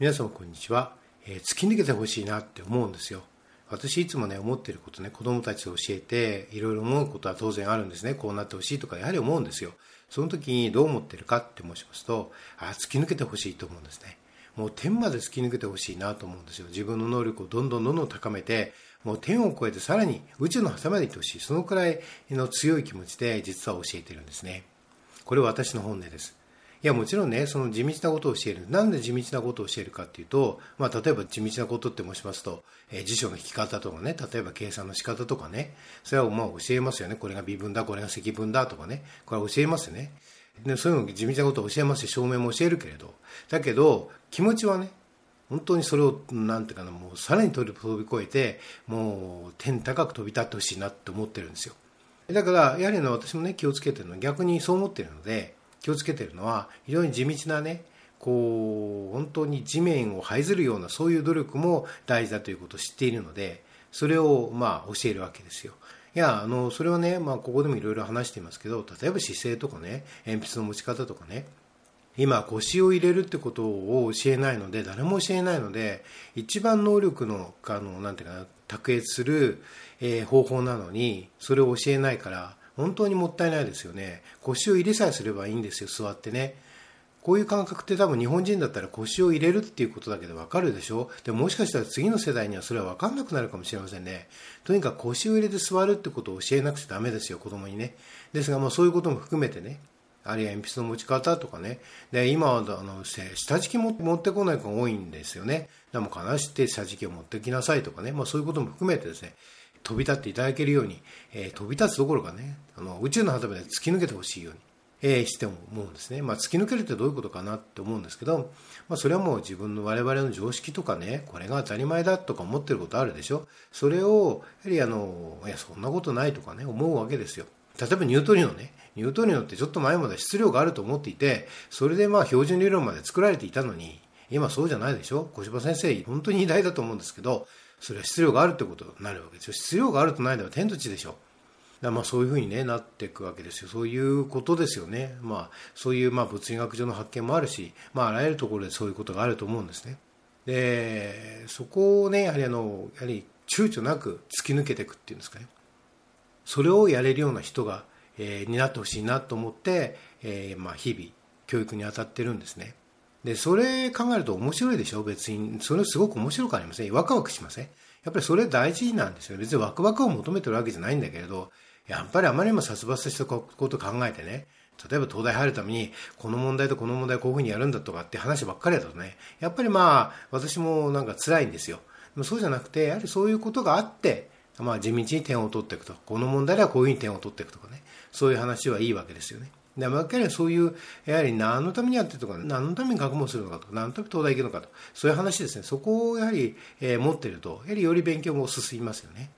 皆様こんにちは、えー、突き抜けてほしいなって思うんですよ。私いつもね思ってることね子供たちと教えていろいろ思うことは当然あるんですね。こうなってほしいとかやはり思うんですよ。その時にどう思ってるかって申しますとあ突き抜けてほしいと思うんですね。もう天まで突き抜けてほしいなと思うんですよ。自分の能力をどんどんどんどん高めてもう天を超えてさらに宇宙の果てまで行ってほしい。そのくらいの強い気持ちで実は教えてるんですね。これは私の本音です。いや、もちろんね、その地道なことを教える。なんで地道なことを教えるかっていうと、まあ、例えば地道なことって申しますと、えー、辞書の引き方とかね、例えば計算の仕方とかね、それはまあ教えますよね。これが微分だ、これが積分だとかね、これは教えますよね。でそういうの地道なことを教えますし、証明も教えるけれど、だけど、気持ちはね、本当にそれを、なんていうかな、もうさらに飛び越えて、もう天高く飛び立ってほしいなって思ってるんですよ。だから、やはりの私もね、気をつけてるのは逆にそう思ってるので、気をつけてるのは非常に地道なねこう本当に地面を這いずるようなそういう努力も大事だということを知っているのでそれをまあ教えるわけですよ。いやあのそれはね、まあ、ここでもいろいろ話していますけど例えば姿勢とかね鉛筆の持ち方とかね今腰を入れるってことを教えないので誰も教えないので一番能力のあのなんていうかな卓越する、えー、方法なのにそれを教えないから本当にもったいないですよね。腰を入れさえすればいいんですよ座ってね。こういう感覚って多分日本人だったら腰を入れるっていうことだけでわかるでしょ。でもしかしたら次の世代にはそれはわかんなくなるかもしれませんね。とにかく腰を入れて座るってことを教えなくちゃダメですよ子供にね。ですがまあそういうことも含めてね。あるいは鉛筆の持ち方とかね。で今はあの下敷き持ってこない子が多いんですよね。でも必ず下敷きを持ってきなさいとかね、まあ、そういうことも含めてですね。飛び立っていただけるように、えー、飛び立つどころかね、あの宇宙の果てまで突き抜けてほしいように、えー、して思うんですね。まあ、突き抜けるってどういうことかなって思うんですけど、まあ、それはもう自分の我々の常識とかね、これが当たり前だとか思ってることあるでしょ。それを、やはりあの、いや、そんなことないとかね、思うわけですよ。例えばニュートリノね、ニュートリノってちょっと前まで質量があると思っていて、それでまあ標準理論まで作られていたのに、今そうじゃないでしょ小柴先生、本当に偉大だと思うんですけど、それは質量があるってことになるわけですよ。質量があるとないでは天と地でしょ。だまあそういうふうに、ね、なっていくわけですよ。そういうことですよね、まあ、そういうまあ物理学上の発見もあるし、まあ、あらゆるところでそういうことがあると思うんですね。でそこをねやはりあのやはり躊躇なく突き抜けていくっていうんですかね。それをやれるような人が、えー、になってほしいなと思って、えーまあ、日々教育に当たってるんですね。で、それ考えると面白いでしょ？別に。それすごく面白くありません？ワクワクしません？やっぱりそれ大事なんですよ。別にワクワクを求めてるわけじゃないんだけれど、やっぱりあまりにも殺伐したことを考えてね、例えば東大入るために、この問題とこの問題こういうふうにやるんだとかって話ばっかりだとね、やっぱりまあ、私もなんか辛いんですよ。でもそうじゃなくて、やはりそういうことがあって、まあ地道に点を取っていくと。この問題ではこういうふうに点を取っていくとかね。そういう話はいいわけですよね。で、まあ、そういう、やはり何のためにやってるとか、何のために学問するのかとか、何のために東大行くのかと、そういう話ですね。そこをやはり、えー、持ってると、やはりより勉強も進みますよね。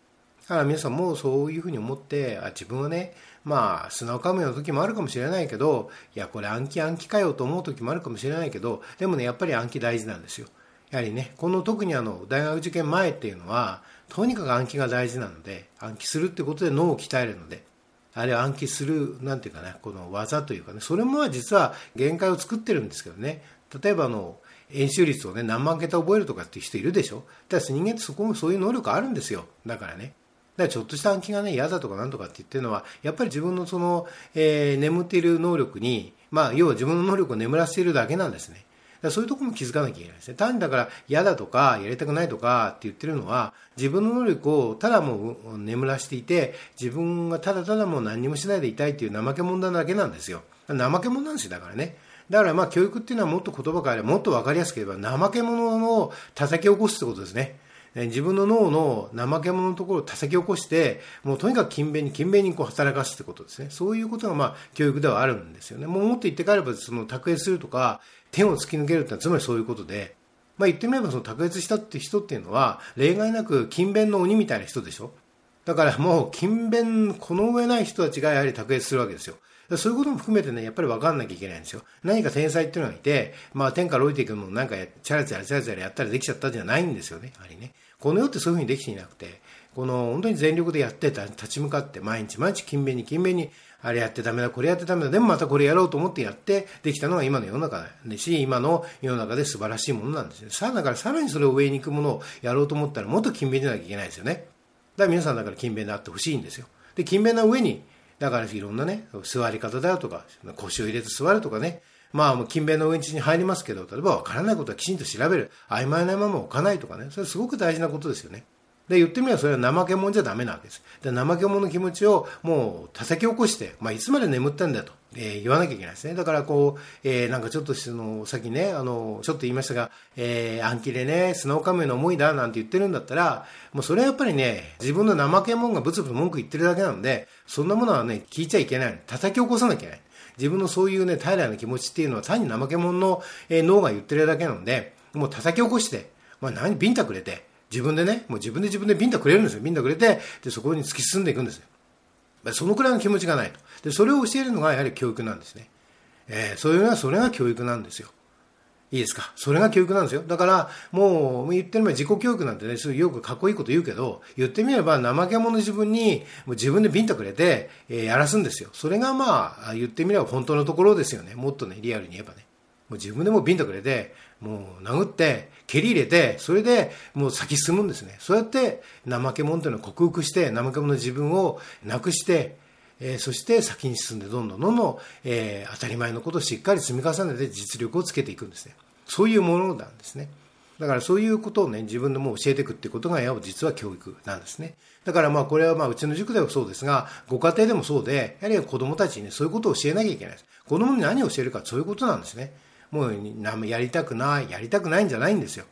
だから皆さんもそういうふうに思って、あ自分はね、まあ、砂を噛むような時もあるかもしれないけど、いや、これ暗記暗記かよと思う時もあるかもしれないけど、でもね、やっぱり暗記大事なんですよ。やはりね、この特にあの、大学受験前っていうのは、とにかく暗記が大事なので、暗記するってことで脳を鍛えるので、あれを暗記する、なんていうかね、この技というかね、それも実は限界を作ってるんですけどね、例えばあの、演習率をね、何万桁覚えるとかっていう人いるでしょだから人間ってそこもそういう能力あるんですよ。だからね。だからちょっとした暗記がね、嫌だとかなんとかって言ってるのは、やっぱり自分のその、えー、眠っている能力に、まあ、要は自分の能力を眠らせているだけなんですね。だそういうところも気づかなきゃいけないですね。単にだから嫌だとかやりたくないとかって言ってるのは自分の能力をただもう眠らしていて自分がただただもう何にもしないでいたいっていう怠け者なだけなんですよ。怠け者なんですよ、だからね。だからまあ教育っていうのはもっと言葉変えればもっと分かりやすければ怠け者を叩き起こすってことですね。自分の脳の怠け者のところを叩き起こして、もうとにかく勤勉に勤勉にこう働かすってことですね。そういうことがまあ教育ではあるんですよね。もうもっと言って帰れば、その卓越するとか、天を突き抜けるってのはつまりそういうことで、まあ言ってみればその卓越したって人っていうのは、例外なく勤勉の鬼みたいな人でしょ。だからもう勤勉、この上ない人たちがやはり卓越するわけですよ。そういうことも含めてね、やっぱり分かんなきゃいけないんですよ。何か天才っていうのがいて、まあ天から降りていくもなんかチャラチャラチャラチャラやったらできちゃったじゃないんですよね、やはりね。この世ってそういうふうにできていなくて、この本当に全力でやってた、立ち向かって、毎日毎日勤勉に勤勉に、あれやってダメだ、これやってダメだ、でもまたこれやろうと思ってやってできたのが今の世の中でし、今の世の中で素晴らしいものなんですね。さあ、だからさらにそれを上に行くものをやろうと思ったらもっと勤勉でなきゃいけないですよね。だから皆さんだから勤勉であってほしいんですよ。で、勤勉な上に、だからいろんなね、座り方だとか、腰を入れて座るとかね、まあ、勤勉の上地に入りますけど、例えば分からないことはきちんと調べる。曖昧なまま置かないとかね。それすごく大事なことですよね。で、言ってみればそれは怠け者じゃダメなわけです。で、怠け者の気持ちをもう叩き起こして、まあ、いつまで眠ったんだと、えー、言わなきゃいけないですね。だからこう、えー、なんかちょっとその、さっきね、あの、ちょっと言いましたが、えー、暗記でね、砂岡めの思いだなんて言ってるんだったら、もうそれはやっぱりね、自分の怠け者がブツブツ文句言ってるだけなんで、そんなものはね、聞いちゃいけない。叩き起こさなきゃいけない。自分のそういうね、平らな気持ちっていうのは単に怠け者の、えー、脳が言ってるだけなので、もう叩き起こして、まあ何、ビンタくれて、自分でね、もう自分で自分でビンタくれるんですよ。ビンタくれて、で、そこに突き進んでいくんですよ。そのくらいの気持ちがないと。で、それを教えるのがやはり教育なんですね。えー、そういうのは、それが教育なんですよ。いいですか？それが教育なんですよ。だから、もう、言ってみれば自己教育なんてね、すごいよくかっこいいこと言うけど、言ってみれば怠け者の自分に、もう自分でビンタくれて、えー、やらすんですよ。それがまあ、言ってみれば本当のところですよね。もっとね、リアルに言えばね。もう自分でもビンタくれて、もう殴って、蹴り入れて、それでもう先進むんですね。そうやって怠け者というのを克服して、怠け者の自分をなくして、えー、そして先に進んでどんどんどんどん、えー、当たり前のことをしっかり積み重ねて実力をつけていくんですね。そういうものなんですね。だからそういうことをね、自分でも教えていくっていうことが、実は教育なんですね。だからまあこれはまあうちの塾ではそうですが、ご家庭でもそうで、やはり子供たちにね、そういうことを教えなきゃいけないです。子供に何を教えるかそういうことなんですね。もうやりたくない、やりたくないんじゃないんですよ。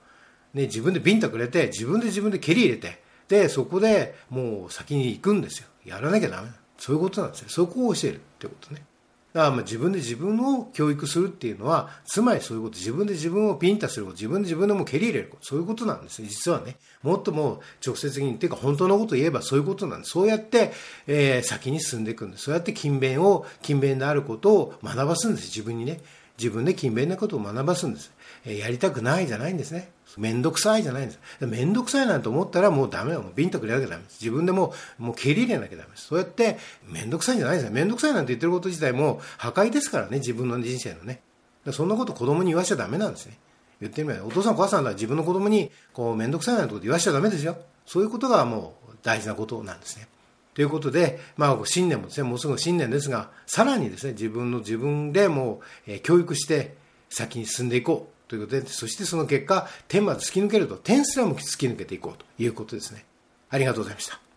ね、自分でビンタくれて、自分で自分で蹴り入れて、で、そこでもう先に行くんですよ。やらなきゃダメそういうことなんですよ。そこを教えるってことね。だからまあ自分で自分を教育するっていうのは、つまりそういうこと、自分で自分をピンタすること、自分で自分でも蹴り入れること、そういうことなんですね。実はね。もっとも直接的に、っていうか本当のことを言えばそういうことなんです。そうやって、えー、先に進んでいくんです。そうやって勤勉を、勤勉であることを学ばすんです。自分にね。自分で勤勉なことを学ばすんです。やりたくないじゃないんですね。めんどくさいじゃないんです。めんどくさいなんて思ったらもうダメだ。もうビンタくれなきゃダメです。自分でももう蹴り入れなきゃダメです。そうやってめんどくさいじゃないですよ。めんどくさいなんて言ってること自体も破壊ですからね。自分の人生のね。そんなこと子供に言わしちゃダメなんですね。言ってみれば、お父さんお母さんは自分の子供にこうめんどくさいなんてこと言わしちゃダメですよ。そういうことがもう大事なことなんですね。ということで、まあ、新年もですね、もうすぐ新年ですが、さらにですね、自分の自分でもう、えー、教育して、先に進んでいこうということで、そしてその結果、天まで突き抜けると、天すらも突き抜けていこうということですね。ありがとうございました。